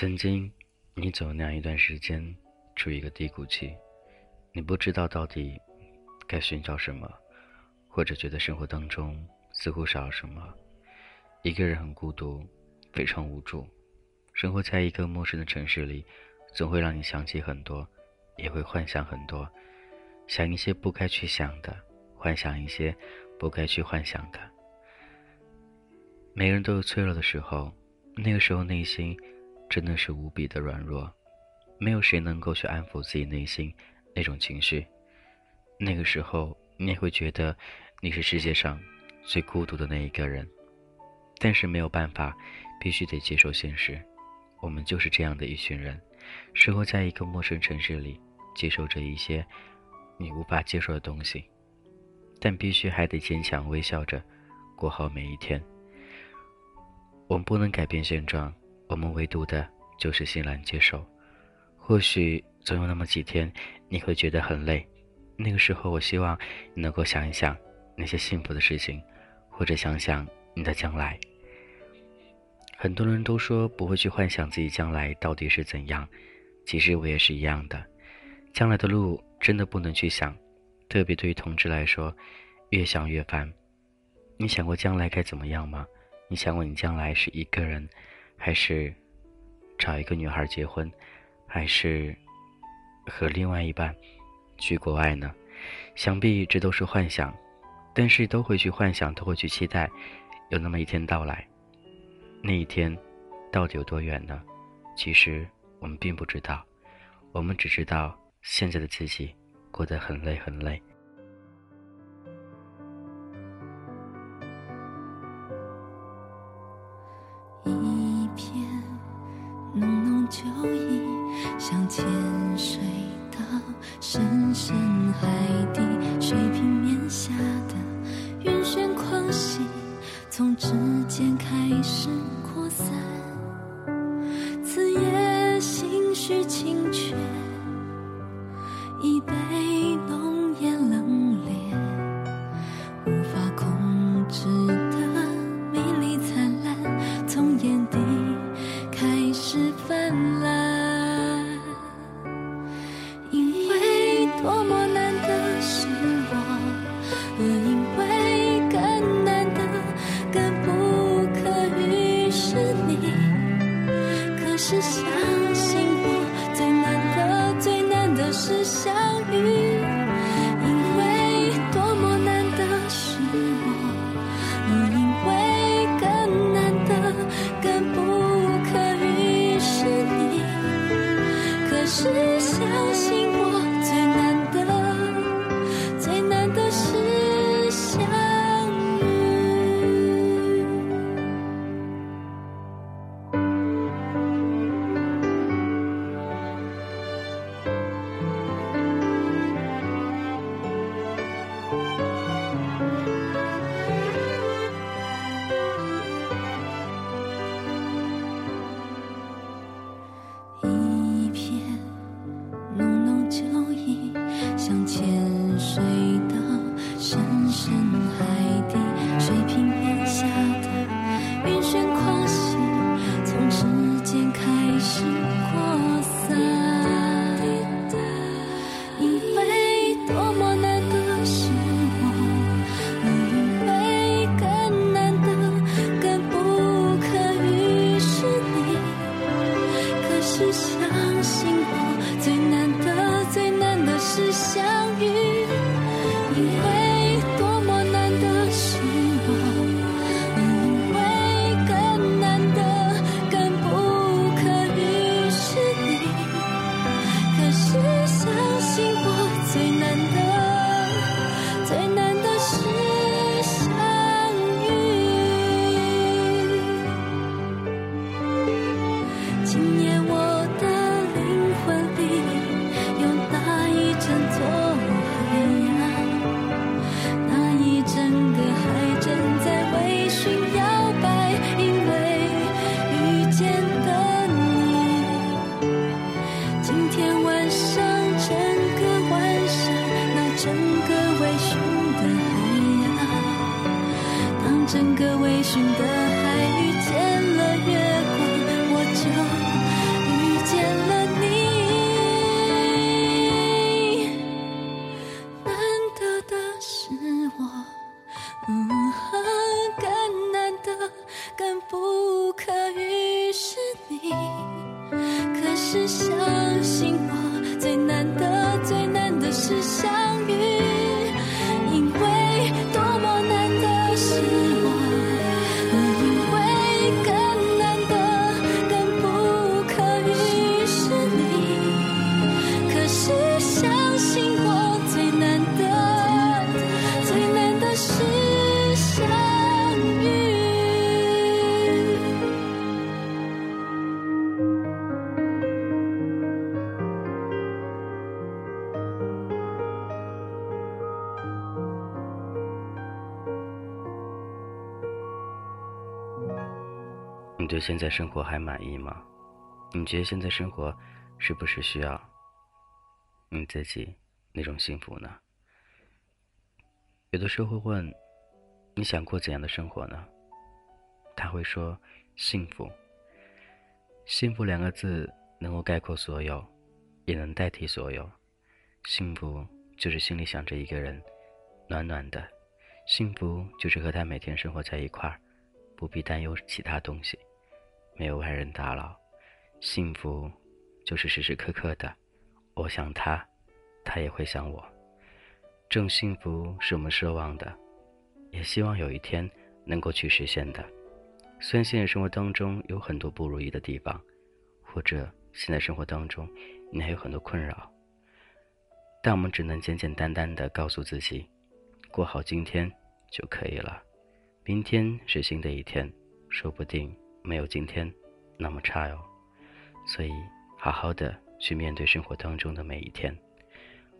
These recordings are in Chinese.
曾经，你走那样一段时间，处于一个低谷期，你不知道到底该寻找什么，或者觉得生活当中似乎少了什么，一个人很孤独，非常无助。生活在一个陌生的城市里，总会让你想起很多，也会幻想很多，想一些不该去想的，幻想一些不该去幻想的。每个人都有脆弱的时候，那个时候内心真的是无比的软弱，没有谁能够去安抚自己内心那种情绪。那个时候，你也会觉得你是世界上最孤独的那一个人，但是没有办法，必须得接受现实。我们就是这样的一群人，生活在一个陌生城市里，接受着一些你无法接受的东西，但必须还得坚强微笑着过好每一天。我们不能改变现状，我们唯独的就是欣然接受。或许总有那么几天，你会觉得很累，那个时候，我希望你能够想一想那些幸福的事情，或者想想你的将来。很多人都说不会去幻想自己将来到底是怎样，其实我也是一样的。将来的路真的不能去想，特别对于同志来说，越想越烦。你想过将来该怎么样吗？你想过你将来是一个人，还是找一个女孩结婚，还是和另外一半去国外呢？想必这都是幻想，但是都会去幻想，都会去期待，有那么一天到来。那一天到底有多远呢？其实我们并不知道，我们只知道现在的自己过得很累很累。你对现在生活还满意吗？你觉得现在生活是不是需要你自己那种幸福呢？有的时候会问，你想过怎样的生活呢？他会说，幸福。幸福两个字能够概括所有，也能代替所有。幸福就是心里想着一个人，暖暖的；幸福就是和他每天生活在一块儿，不必担忧其他东西，没有外人打扰。幸福就是时时刻刻的，我想他，他也会想我。这种幸福是我们奢望的，也希望有一天能够去实现的。虽然现实生活当中有很多不如意的地方，或者现在生活当中你还有很多困扰，但我们只能简简单单的告诉自己，过好今天就可以了。明天是新的一天，说不定没有今天那么差哟。所以，好好的去面对生活当中的每一天。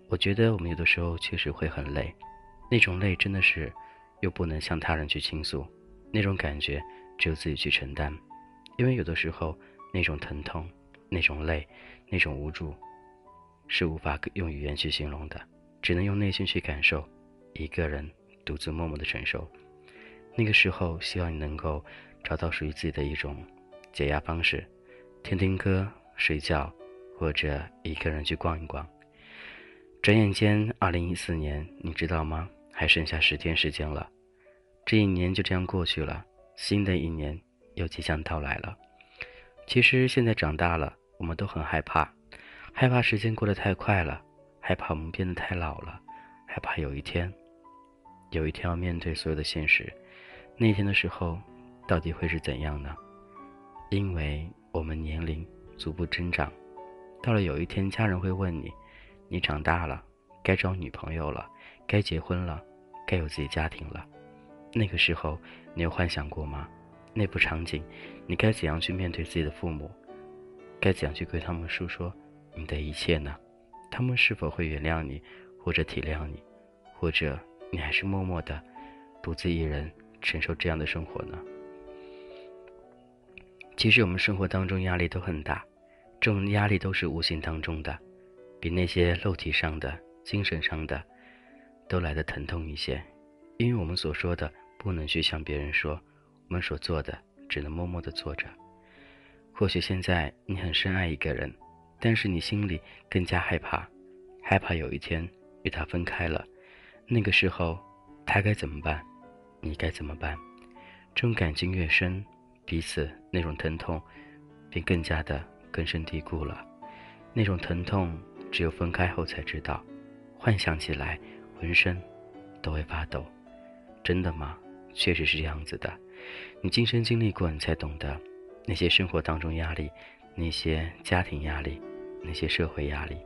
我觉得我们有的时候确实会很累，那种累真的是又不能向他人去倾诉，那种感觉只有自己去承担。因为有的时候那种疼痛、那种累、那种无助，是无法用语言去形容的，只能用内心去感受，一个人独自默默的承受。那个时候，希望你能够找到属于自己的一种解压方式，听听歌、睡觉，或者一个人去逛一逛。转眼间，二零一四年，你知道吗？还剩下十天时间了，这一年就这样过去了，新的一年又即将到来了。其实现在长大了，我们都很害怕，害怕时间过得太快了，害怕我们变得太老了，害怕有一天，有一天要面对所有的现实，那天的时候，到底会是怎样呢？因为我们年龄逐步增长，到了有一天，家人会问你。你长大了，该找女朋友了，该结婚了，该有自己家庭了。那个时候，你有幻想过吗？那部场景，你该怎样去面对自己的父母？该怎样去对他们诉说你的一切呢？他们是否会原谅你，或者体谅你，或者你还是默默的独自一人承受这样的生活呢？其实我们生活当中压力都很大，这种压力都是无形当中的。比那些肉体上的、精神上的，都来的疼痛一些，因为我们所说的不能去向别人说，我们所做的只能默默的做着。或许现在你很深爱一个人，但是你心里更加害怕，害怕有一天与他分开了，那个时候他该怎么办？你该怎么办？这种感情越深，彼此那种疼痛便更加的根深蒂固了，那种疼痛。只有分开后才知道，幻想起来浑身都会发抖。真的吗？确实是这样子的。你亲身经历过，你才懂得那些生活当中压力，那些家庭压力，那些社会压力，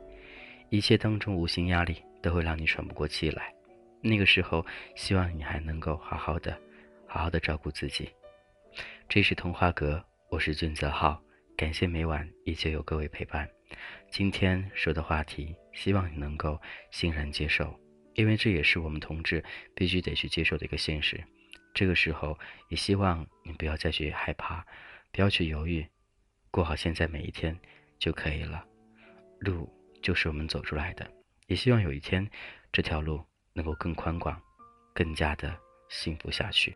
一切当中无形压力都会让你喘不过气来。那个时候，希望你还能够好好的、好好的照顾自己。这是童话阁，我是俊泽浩，感谢每晚依旧有各位陪伴。今天说的话题，希望你能够欣然接受，因为这也是我们同志必须得去接受的一个现实。这个时候，也希望你不要再去害怕，不要去犹豫，过好现在每一天就可以了。路就是我们走出来的，也希望有一天这条路能够更宽广，更加的幸福下去。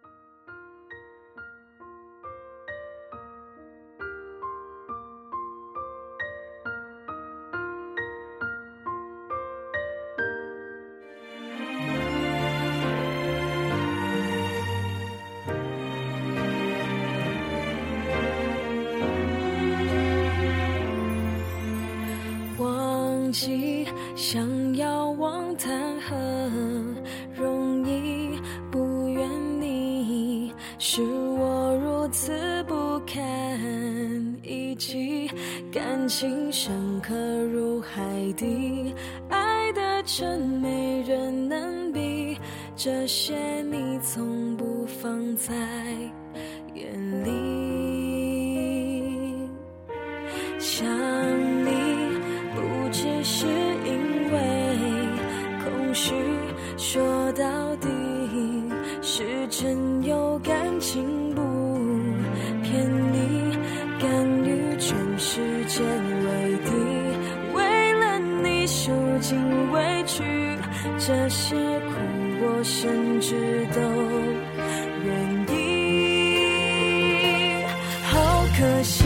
谈何容易？不愿你是我如此不堪一击，感情深刻如海底，爱的真没人能比，这些你从不放在眼里。想你不只是。这些苦我甚至都愿意。好可惜，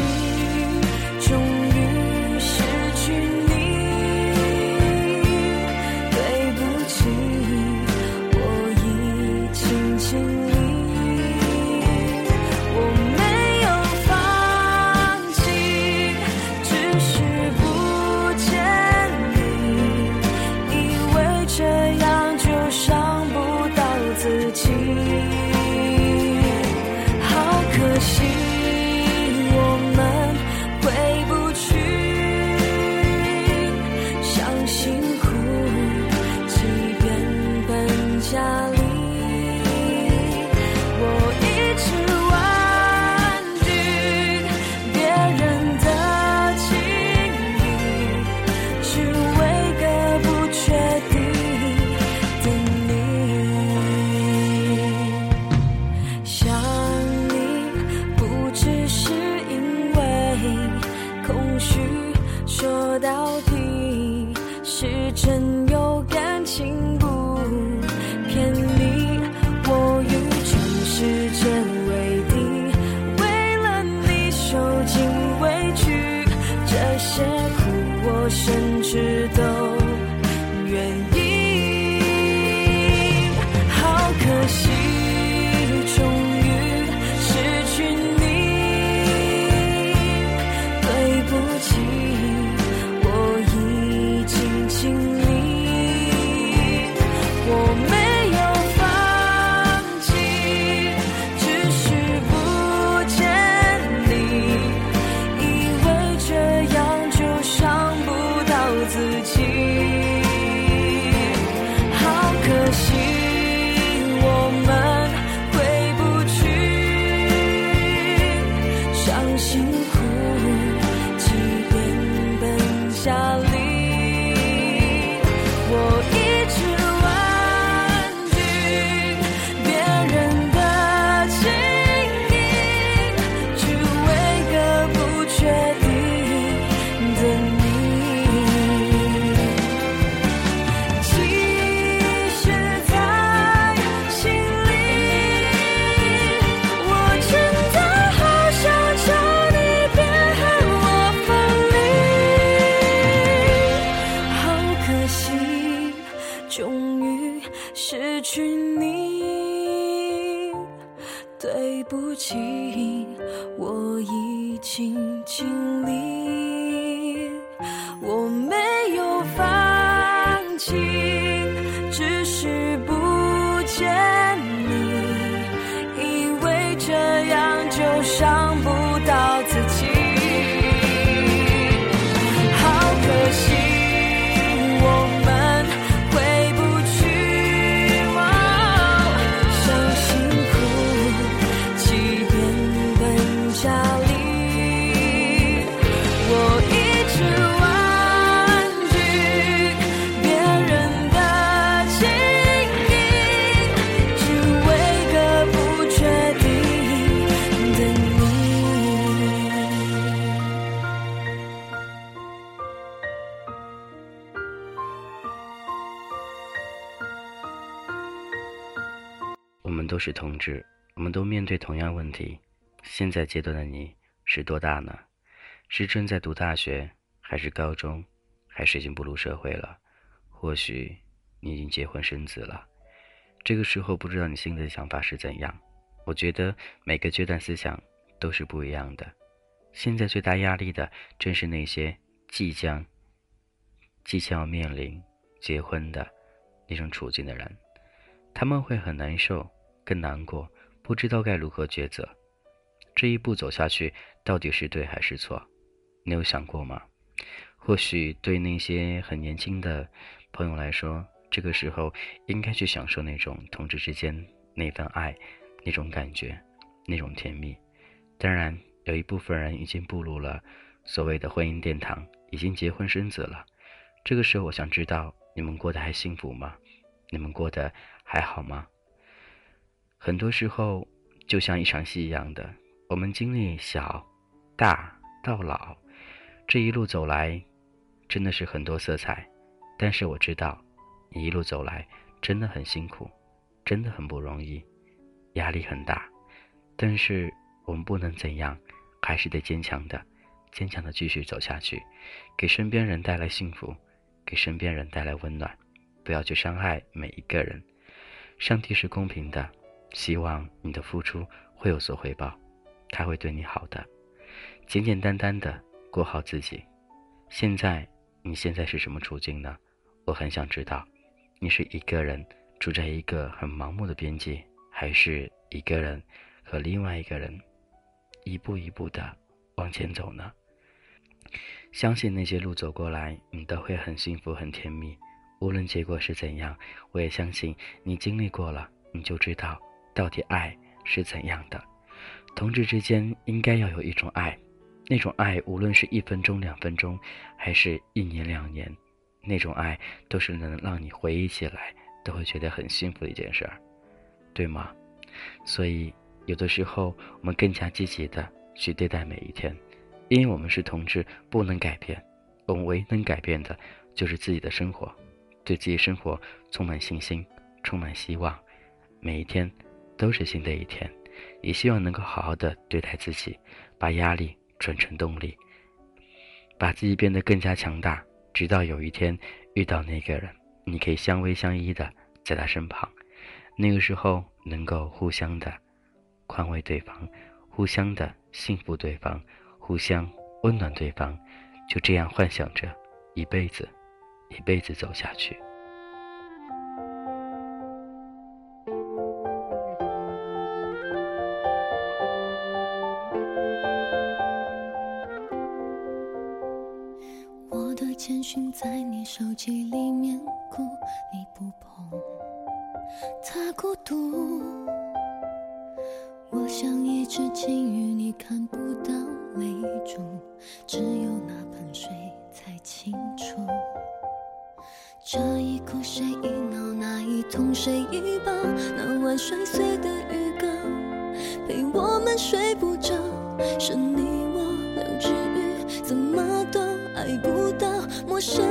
失去你。对不起，我已经尽力，我没有放弃，都是同志，我们都面对同样问题。现在阶段的你是多大呢？是正在读大学，还是高中，还是已经步入社会了？或许你已经结婚生子了。这个时候不知道你心里的想法是怎样。我觉得每个阶段思想都是不一样的。现在最大压力的正是那些即将即将要面临结婚的那种处境的人。他们会很难受，更难过，不知道该如何抉择。这一步走下去，到底是对还是错？你有想过吗？或许对那些很年轻的朋友来说，这个时候应该去享受那种同志之间那份爱，那种感觉，那种甜蜜。当然，有一部分人已经步入了所谓的婚姻殿堂，已经结婚生子了。这个时候，我想知道你们过得还幸福吗？你们过得还好吗？很多时候，就像一场戏一样的，我们经历小、大到老，这一路走来，真的是很多色彩。但是我知道，你一路走来真的很辛苦，真的很不容易，压力很大，但是我们不能怎样，还是得坚强的，坚强的继续走下去，给身边人带来幸福，给身边人带来温暖，不要去伤害每一个人。上帝是公平的，希望你的付出会有所回报，他会对你好的。简简单单的过好自己。现在你现在是什么处境呢？我很想知道，你是一个人住在一个很盲目的边界，还是一个人和另外一个人一步一步的往前走呢？相信那些路走过来，你都会很幸福、很甜蜜。无论结果是怎样，我也相信你经历过了，你就知道到底爱是怎样的。同志之间应该要有一种爱，那种爱无论是一分钟、两分钟，还是一年、两年，那种爱都是能让你回忆起来都会觉得很幸福的一件事儿，对吗？所以有的时候我们更加积极的去对待每一天，因为我们是同志，不能改变，我们唯一能改变的就是自己的生活，对自己生活充满信心，充满希望，每一天都是新的一天。也希望能够好好的对待自己，把压力转成动力，把自己变得更加强大，直到有一天遇到那个人，你可以相偎相依的在他身旁，那个时候能够互相的宽慰对方，互相的幸福对方，互相温暖对方，就这样幻想着一辈子，一辈子走下去。只有那盆水才清楚。这一哭谁一闹，那一痛谁一抱，那晚摔碎的鱼缸，陪我们睡不着，是你我两只鱼，怎么都爱不到。陌生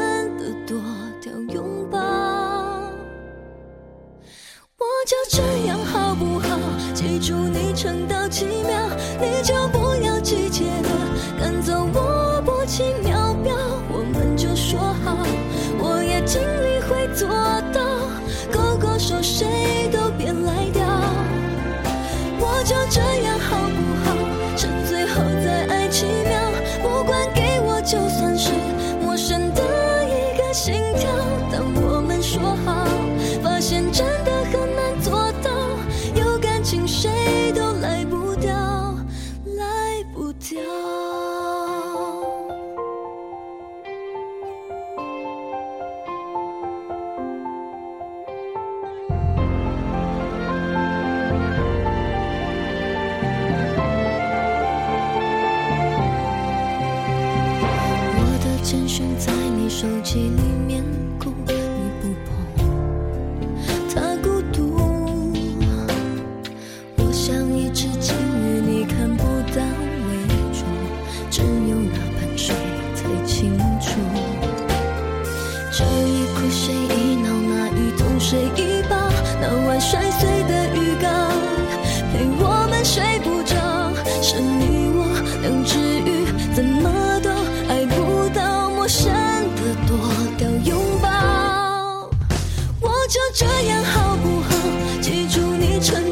春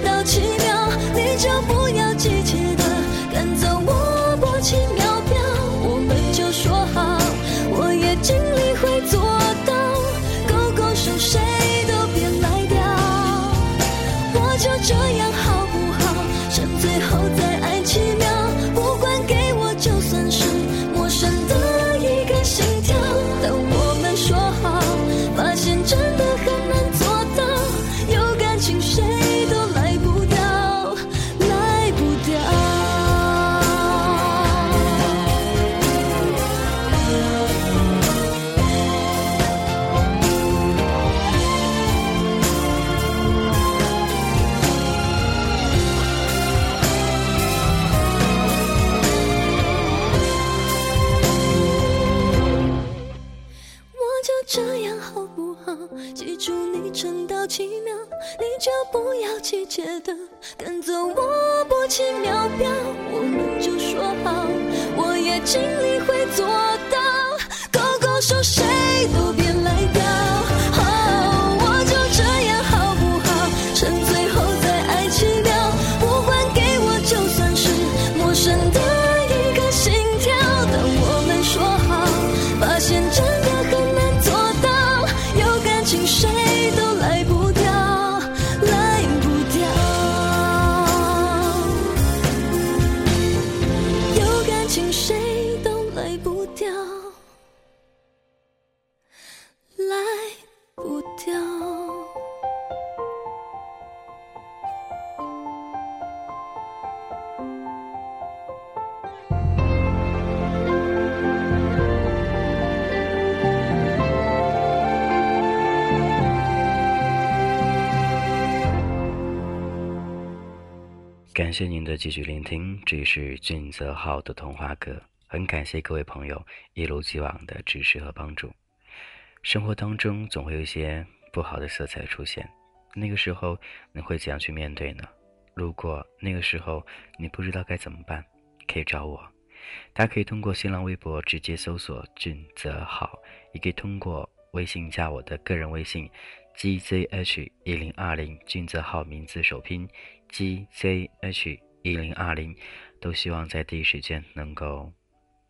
感谢您的继续聆听，这里是俊泽浩的童话歌，很感谢各位朋友一如既往的支持和帮助。生活当中总会有一些不好的色彩出现，那个时候你会怎样去面对呢？如果那个时候你不知道该怎么办，可以找我，大家可以通过新浪微博直接搜索“俊泽浩”，也可以通过微信加我的个人微信 gzh 一零二零，俊泽号名字首拼 gzh 一零二零，都希望在第一时间能够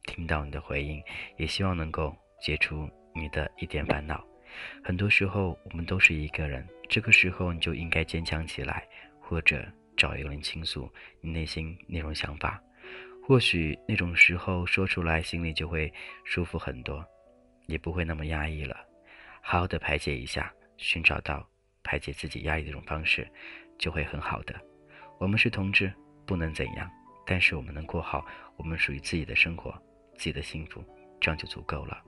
听到你的回应，也希望能够解除你的一点烦恼。很多时候我们都是一个人，这个时候你就应该坚强起来，或者找一个人倾诉你内心那种想法。或许那种时候说出来，心里就会舒服很多，也不会那么压抑了。好好的排解一下，寻找到排解自己压力的一种方式，就会很好的。我们是同志，不能怎样，但是我们能过好我们属于自己的生活，自己的幸福，这样就足够了。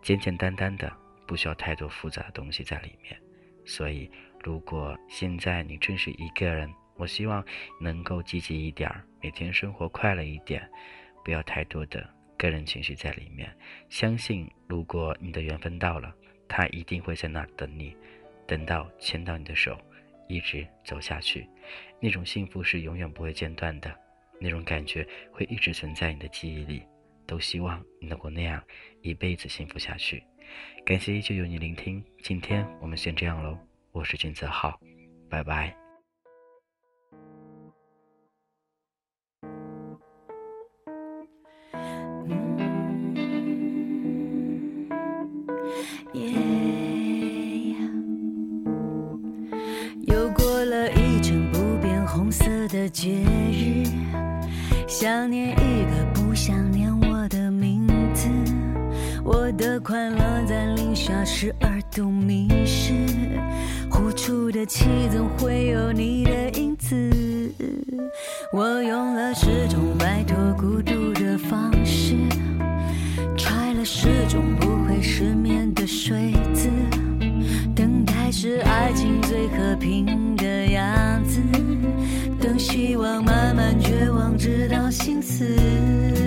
简简单单的，不需要太多复杂的东西在里面。所以，如果现在你正是一个人，我希望能够积极一点儿，每天生活快乐一点，不要太多的个人情绪在里面。相信，如果你的缘分到了，他一定会在那儿等你，等到牵到你的手，一直走下去。那种幸福是永远不会间断的，那种感觉会一直存在你的记忆里。都希望你能够那样一辈子幸福下去。感谢依旧有你聆听，今天我们先这样喽。我是金子浩，拜拜。节日，想念一个不想念我的名字，我的快乐在零下十二度迷失，呼出的气总会有你的影子。我用了十种希望慢慢绝望，直到心死。